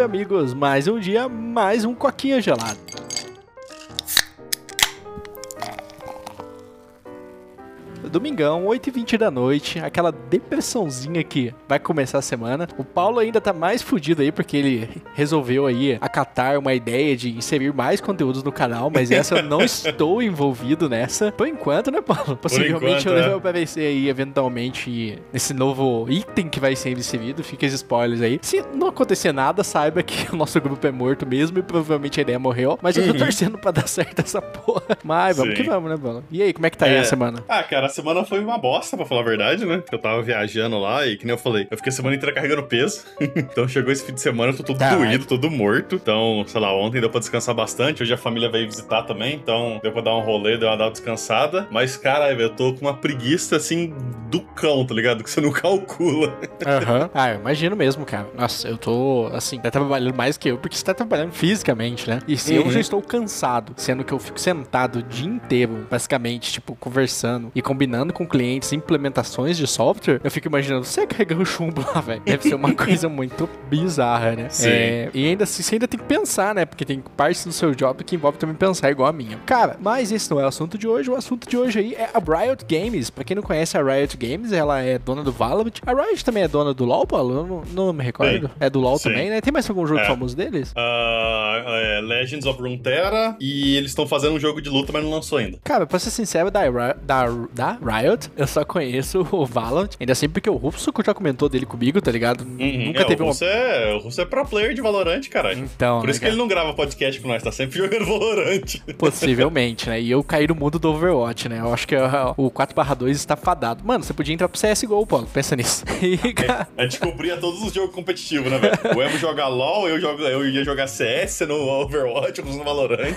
amigos? Mais um dia, mais um coquinha gelado. Domingão, 8h20 da noite, aquela depressãozinha que vai começar a semana. O Paulo ainda tá mais fudido aí, porque ele resolveu aí acatar uma ideia de inserir mais conteúdos no canal, mas essa eu não estou envolvido nessa. Por enquanto, né, Paulo? Possivelmente enquanto, eu é. vou aparecer aí, eventualmente, nesse novo item que vai ser inserido. Fica os spoilers aí. Se não acontecer nada, saiba que o nosso grupo é morto mesmo e provavelmente a ideia morreu. Mas eu tô torcendo pra dar certo essa porra. Mas vamos Uhum. Sim. que vamos, né, Paulo? E aí, como é que tá aí É. a semana? Ah, cara, a semana foi uma bosta, pra falar a verdade, né? Eu tava viajando lá e, que nem eu falei, eu fiquei a semana inteira carregando peso. então chegou esse fim de semana, eu tô todo Caralho. doído, todo morto. Então, sei lá, ontem deu pra descansar bastante. Hoje a família veio visitar também, então deu pra dar um rolê, deu uma dar uma descansada. Mas, caralho, eu tô com uma preguiça, assim, do cão, tá ligado? Que você não calcula. Aham. Ah, eu imagino mesmo, cara. Nossa, eu tô, assim, tá trabalhando mais que eu, porque você tá trabalhando fisicamente, né? E se eu Uhum. já estou cansado, sendo que eu fico sentado o dia inteiro, basicamente, tipo, conversando e combinando com clientes implementações de software, eu fico imaginando você carregando chumbo lá, velho. Deve ser uma coisa muito bizarra, né? Sim. É, e ainda assim, você ainda tem que pensar, né? Porque tem parte do seu job que envolve também pensar igual a minha. Cara, mas esse não é o assunto de hoje. O assunto de hoje aí é a Riot Games. Pra quem não conhece a Riot Games, ela é dona do Valorant. A Riot também é dona do LoL, Paulo? Eu não, não me recordo. Sim. É do LoL Sim. também, né? Tem mais algum jogo É. famoso deles? Ah, é, Legends of Runeterra e eles estão fazendo um jogo de luta, mas não lançou ainda. Cara, pra ser sincero, da, da, da Riot, eu só conheço o Valorant. Ainda assim, porque o Rupsuko já comentou dele comigo, tá ligado? Nunca é, teve o uma. Russo é, o Russo é pro player de Valorant, cara. Então, Por né, isso que cara? ele não grava podcast com nós, tá sempre jogando Valorant. Possivelmente, né? E eu caí no mundo do Overwatch, né? Eu acho que ah, o 4/2 está fadado. Mano, você podia entrar pro CSGO, Paulo. Pensa nisso. E, cara, A gente cobria todos os jogos competitivos, né, velho? O Emo joga LOL, eu, jogo, eu ia jogar CS no Overwatch, no Valorant.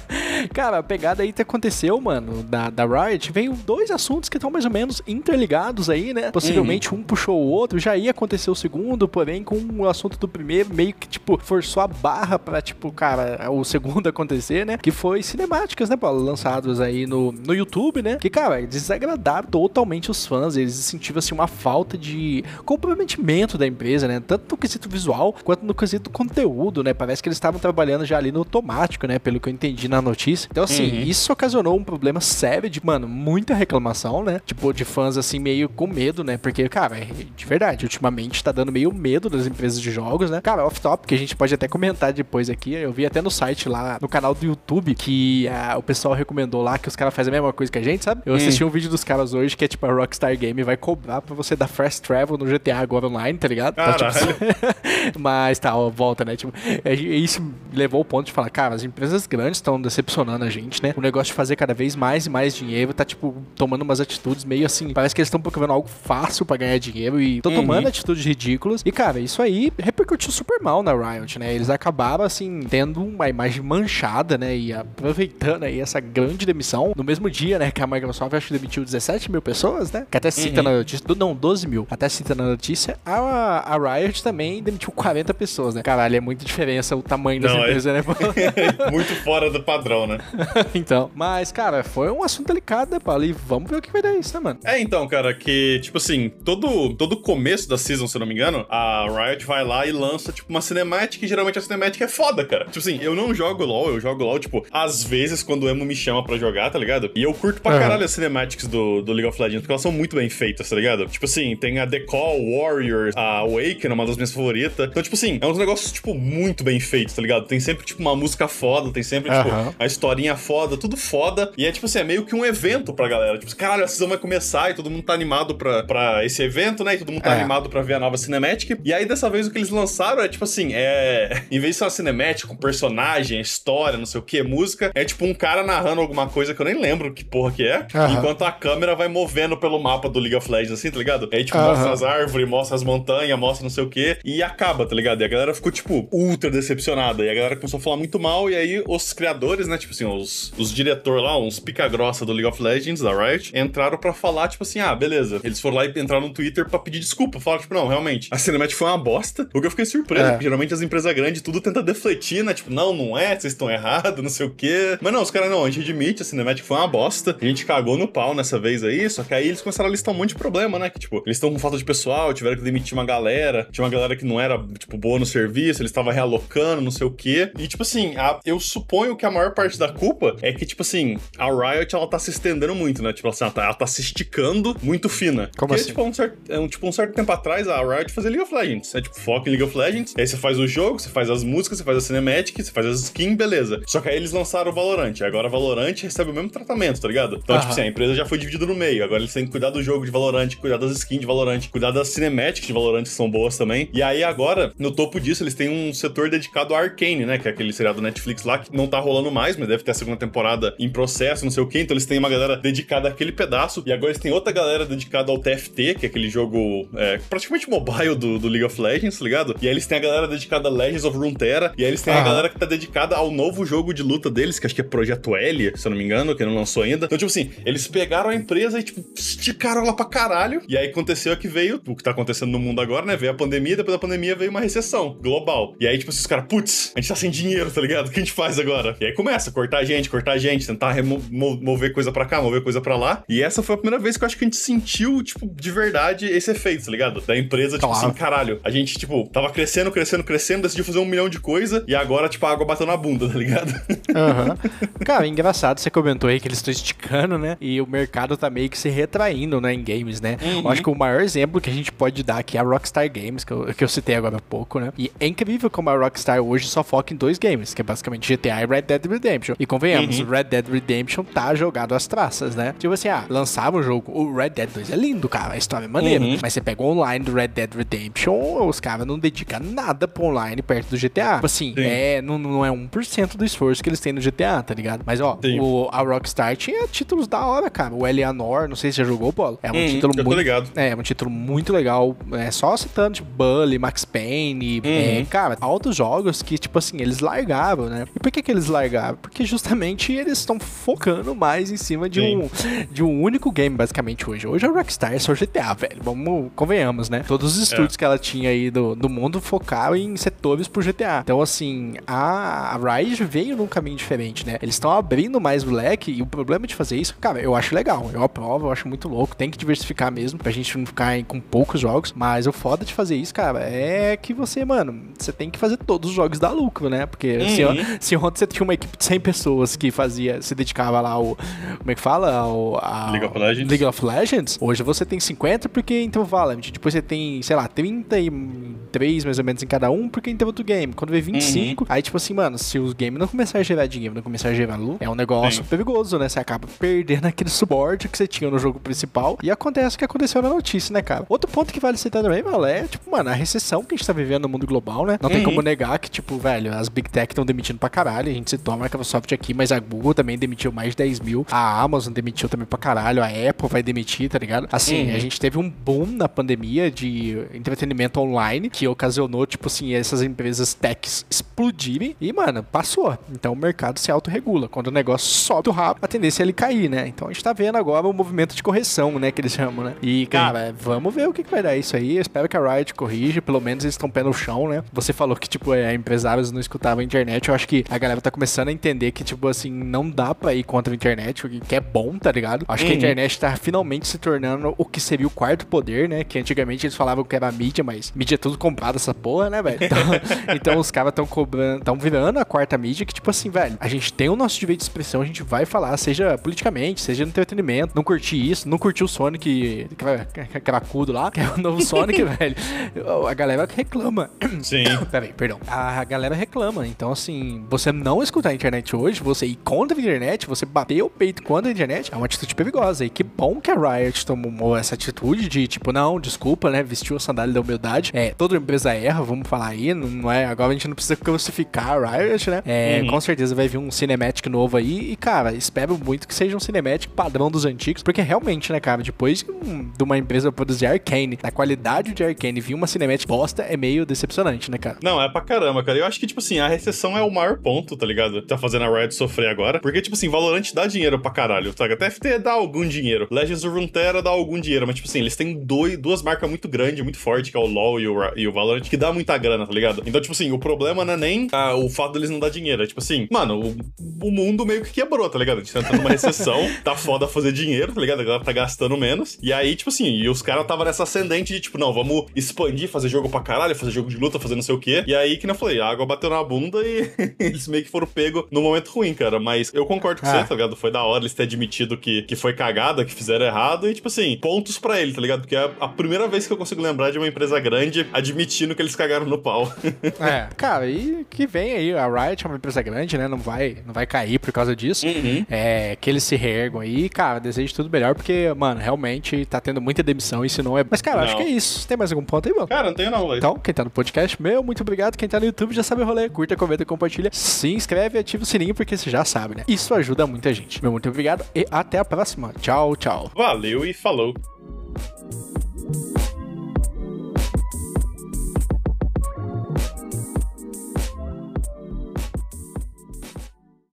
cara, a pegada aí que aconteceu, mano, da, da Riot, veio dois assuntos que estão mais ou menos interligados aí, né? Possivelmente um puxou o outro, já ia acontecer o segundo, porém com o assunto do primeiro meio que, tipo, forçou a barra pra, tipo, cara, o segundo acontecer, né? Que foi cinemáticas, né, Paulo? Lançados aí no, no YouTube, né? Que, cara, desagradaram totalmente os fãs, eles sentiam, assim, uma falta de comprometimento da empresa, né? Tanto no quesito visual quanto no quesito conteúdo, né? Parece que eles estavam trabalhando já ali no automático, né? Pelo que eu entendi na notícia. Então, assim, Uhum. isso ocasionou um problema sério de, mano, muita reclamação, né? Tipo, de fãs, assim, meio com medo, né? Porque, cara, é- de verdade, ultimamente tá dando meio medo das empresas de jogos, né? Cara, off-top, que a gente pode até comentar depois aqui. Eu vi até no site lá, no canal do YouTube, que ah, o pessoal recomendou lá que os caras fazem a mesma coisa que a gente, sabe? Eu assisti um vídeo dos caras hoje que é tipo a Rockstar Game vai cobrar pra você dar fast travel no GTA agora online, tá ligado? Então, tipo, mas tá, ó, volta, né? Tipo, é, isso levou ao ponto de falar, cara, as empresas grandes estão decepcionando a gente, né? O negócio de fazer cada vez mais e mais dinheiro tá, tipo, tomando umas atitudes meio assim. Parece que eles estão procurando algo fácil pra ganhar dinheiro e estão Uhum. tomando atitudes ridículas. E, cara, isso aí repercutiu super mal na Riot, né? Eles acabaram, assim, tendo uma imagem manchada, né? E aproveitando aí essa grande demissão. No mesmo dia, né? Que a Microsoft acho que demitiu 17 mil pessoas, né? Que até cita na notícia. do- Não, 12 mil. Até cita na notícia. A, a Riot também demitiu 40 pessoas, né? Caralho, é muita diferença o tamanho das Não, é- empresas, né? Muito fora do padrão, né? então. Mas, cara, foi um assunto delicado, né, Paulo? E vamos ver o que vai dar isso, né, mano? É, então, cara, que, tipo assim, todo, todo começo da season, se eu não me engano, a Riot vai lá e lança, tipo, uma cinemática, e geralmente a cinemática é foda, cara. Tipo assim, eu não jogo LoL, eu jogo LoL, tipo, às vezes quando o Emo me chama pra jogar, tá ligado? E eu curto pra Aham. caralho as cinemáticas do, do League of Legends, porque elas são muito bem feitas, tá ligado? Tipo assim, tem a The Call, Warriors, a Awaken, uma das minhas favoritas. Então, tipo assim, é uns negócios, tipo, muito bem feitos, tá ligado? Tem sempre, tipo, uma música foda, tem sempre, tipo, Aham. a historinha foda, tudo foda. E é tipo assim, é meio que um evento pra galera. Tipo, caralho, a season vai começar e todo mundo tá animado pra, pra esse evento, né? E todo mundo tá É. animado pra ver a nova cinematic. E aí, dessa vez, o que eles lançaram é tipo assim: é. Em vez de ser uma cinematic com personagem, história, não sei o que, música, é tipo um cara narrando alguma coisa que eu nem lembro que porra que é. Aham. Enquanto a câmera vai movendo pelo mapa do League of Legends, assim, tá ligado? Aí, tipo, Aham. mostra as árvores, mostra as montanhas, mostra não sei o que. E acaba, tá ligado? E a galera ficou, tipo, ultra decepcionada. E a galera começou a falar muito mal. E aí, os criadores, né? Tipo assim, os, os diretores lá, uns pica-grossa do League of Legends, da Riot entraram pra falar, tipo assim, ah, beleza. Eles foram lá e entraram no Twitter pra pedir desculpa. Falaram, tipo, não, realmente, a Cinematic foi uma bosta. O que eu fiquei surpreso, É. porque geralmente as empresas grandes tudo tenta defletir, né? Tipo, não, não é, vocês estão errados, não sei o quê. Mas não, os caras não, a gente admite, a Cinematic foi uma bosta. A gente cagou no pau nessa vez aí, só que aí eles começaram a listar um monte de problema, né? Que, tipo, eles estão com falta de pessoal, tiveram que demitir uma galera, tinha uma galera que não era, tipo, boa no serviço, eles estavam realocando, não sei o quê. E, tipo assim, a- eu suponho que a maior parte da culpa é que, tipo assim, a Riot, ela tá se estendendo muito, né? Tipo assim, ela tá, ela tá se esticando muito fina. Como Porque, assim? tipo, um certo, é um, tipo, um certo tempo atrás, a Riot fazia League of Legends. É tipo, foca em League of Legends, aí você faz o jogo, você faz as músicas, você faz a cinematic, você faz as skins, beleza. Só que aí eles lançaram o Valorant. Agora o Valorant recebe o mesmo tratamento, tá ligado? Então, Aham. tipo assim, a empresa já foi dividida no meio. Agora eles têm que cuidar do jogo de Valorant, cuidar das skins de Valorant, cuidar das cinematics de Valorant, que são boas também. E aí agora, no topo disso, eles têm um setor dedicado a Arcane, né? Que é aquele seriado Netflix lá, que não tá rolando mais, mas deve ter a segunda temporada em processo, não sei o quê. Então eles têm uma galera dedicada àquele pedaço. E agora eles têm outra galera dedicada ao TFT, que é aquele jogo é, praticamente mobile do, do League of Legends, tá ligado? E aí eles têm a galera dedicada a Legends of Runeterra. E aí eles têm a Aham. galera que tá dedicada ao novo jogo de luta deles, que acho que é Projeto L, se eu não me engano, que não lançou ainda. Então, tipo assim, eles pegaram a empresa e, tipo, esticaram ela pra caralho. E aí aconteceu que veio o que tá acontecendo no mundo agora, né? Veio a pandemia, depois da pandemia veio uma recessão global. E aí, tipo, esses caras, putz, a gente tá sem dinheiro, tá ligado? O que a gente faz agora? E aí começa a cortar gente, cortar gente, tentar mover coisa pra cá, mover coisa pra lá. E essa foi a primeira vez que eu acho que a gente sentiu, tipo, de verdade esse efeito, tá ligado? Da empresa, tipo Claro. assim, caralho, a gente, tipo, tava crescendo, crescendo, crescendo, decidiu fazer um milhão de coisa e agora, tipo, a água bateu na bunda, tá ligado? Aham. Cara, engraçado, você comentou aí que eles estão esticando, né? E o mercado tá meio que se retraindo, né, em games, né? Uhum. Eu acho que o maior exemplo que a gente pode dar aqui é a Rockstar Games, que eu, que eu citei agora há pouco, né? E é incrível como a Rockstar hoje só foca em dois games, que é basicamente GTA e Red Dead Redemption. E convenhamos, Uhum. Red Dead Redemption tá jogado às traças, né? Tipo assim, ah, lançava o jogo, o Red Dead 2 é lindo, cara, a história é maneira. Uhum. Mas você pega o online do Red Dead Redemption, os caras não dedicam nada pro online perto do GTA. Tipo assim, Sim. é, não, não é 1% do esforço que eles têm no GTA, tá ligado? Mas ó, o, a Rockstar tinha títulos da hora, cara. O Eleanor, não sei se você já jogou, Paulo. É um Uhum, título eu tô muito. ligado. É, um título muito legal. É só citando, tipo, Bully, Max Payne. Uhum. É, cara, altos jogos que, tipo assim, eles largavam, né? E por que, que eles largavam? Porque justamente eles estão focando mais em cima de Sim. um, de um único game, basicamente, hoje. Hoje a Rockstar é só GTA, velho. Vamos, convenhamos, né? Todos os estúdios que ela tinha aí do, do mundo focaram em setores pro GTA. Então, assim, a, a Riot veio num caminho diferente, né? Eles estão abrindo mais o leque e o problema de fazer isso, cara, eu acho legal. Eu aprovo, eu acho muito louco. Tem que diversificar mesmo pra gente não ficar com poucos jogos. Mas o foda de fazer isso, cara, é que você, mano, você tem que fazer todos os jogos dar lucro, né? Porque se, Uhum. se ontem você tinha uma equipe de 100 pessoas que fazia, se dedicava lá ao. Como é que fala? Ao, ao League of Legends. League of Legends. Hoje você tem 50 porque entrou Valorant. Depois você tem, sei lá, 33 mais ou menos em cada um porque entrou outro game. Quando vem 25, aí tipo assim, mano, se os games não começar a gerar dinheiro, não começar a gerar lucro, é um negócio Sim. perigoso, né? Você acaba perdendo aquele suporte que você tinha no jogo principal. E acontece o que aconteceu na notícia, né, cara? Outro ponto que vale citar também, mano, é, tipo, mano, a recessão que a gente tá vivendo no mundo global, né? Não tem Uhum. como negar que, tipo, velho, as Big Tech estão demitindo pra caralho. A gente citou a Microsoft aqui, mas a Google também demitiu mais de 10 mil. A Amazon demitiu também pra caralho. A Apple vai demitir, tá ligado? Assim, Uhum. a gente teve um boom na pandemia de entretenimento online que ocasionou, tipo assim, essas empresas techs explodirem. E, mano, passou. Então o mercado se autorregula. Quando o negócio sobe rápido, a tendência é ele cair, né? Então a gente tá vendo agora o movimento de correção, né? Que eles chamam, né? E, cara, vamos ver o que, que vai dar isso aí. Eu espero que a Riot corrija. Pelo menos eles estão pé no chão, né? Você falou que, tipo, é, empresários não escutavam a internet. Eu acho que a galera tá começando a entender que, tipo, assim, não dá pra ir contra a internet, o que é bom, tá ligado? Acho que a Uhum. internet tá finalmente se tornando o que seria o quarto poder, né? Que antigamente eles falavam que era mídia, mas mídia é tudo comprado essa porra, né, velho? Então, então os caras tão cobrando, tão virando a quarta mídia que, tipo assim, velho, a gente tem o nosso direito de expressão, a gente vai falar, seja politicamente, seja no entretenimento. Não curti isso, não curti o Sonic cra- cracudo lá, que é o novo Sonic, velho. A galera reclama. Sim. Peraí, perdão. A galera reclama. Então, assim, você não escutar a internet hoje, você ir contra a internet, você bater o peito contra a internet, é uma atitude perigosa. E que bom que a Riot tomou essa atitude de, tipo, não, desculpa, né? Vestiu a sandália da humildade. É, toda empresa erra, vamos falar aí. Não, não é, agora a gente não precisa crucificar a Riot, né? É, Uhum. com certeza vai vir um cinematic novo aí. E, cara, espero muito que seja um cinematic padrão dos antigos. Porque realmente, né, cara, depois de um- uma empresa produzir Arcane, da qualidade de Arcane, vir uma cinematic bosta, é meio decepcionante, né, cara? Não, é pra caramba, cara. Eu acho que, tipo assim, a recessão é o maior ponto, tá ligado? Tá fazendo a Riot sofrer agora. Porque, tipo assim, Valorant dá dinheiro pra caralho, sabe? Até TFT dá algum dinheiro. Legends of Runeterra dá algum dinheiro, mas, tipo assim, eles têm dois, duas marcas muito grandes, muito fortes, que é o LoL e o, e o Valorant, que dá muita grana, tá ligado? Então, tipo assim, o problema não é nem ah, o fato deles não dar dinheiro. É tipo assim, mano, o, o mundo meio que quebrou, tá ligado? A gente tá numa recessão, tá foda fazer dinheiro, tá ligado? A galera tá gastando menos. E aí, tipo assim, e os caras tava nessa ascendente de, tipo, não, vamos expandir, fazer jogo pra caralho, fazer jogo de luta, fazer não sei o quê. E aí, que não falei, a água bateu na bunda e eles meio que foram pego no momento ruim, cara. Mas eu concordo com ah. você, tá ligado? Foi da hora eles terem admitido que, que foi cagada, que fizeram errado. E, tipo assim, pontos pra ele, tá ligado? Porque é a primeira vez que eu consigo lembrar de uma empresa grande admitindo que eles cagaram no pau. é, cara, e que vem aí, a Riot é uma empresa grande, né? Não vai, não vai cair por causa disso. Uhum. É, que eles se reergam aí, cara, desejo tudo melhor, porque, mano, realmente tá tendo muita demissão, isso não é. Mas, cara, não. acho que é isso. Tem mais algum ponto aí, mano? Cara, não tenho não, velho. Então, quem tá no podcast, meu, muito obrigado. Quem tá no YouTube já sabe o rolê. Curta, comenta, compartilha, se inscreve e ativa o sininho, porque você já sabe, né? Isso ajuda muita gente. Meu, muito obrigado e até a próxima. Tchau, tchau. Valeu e falou.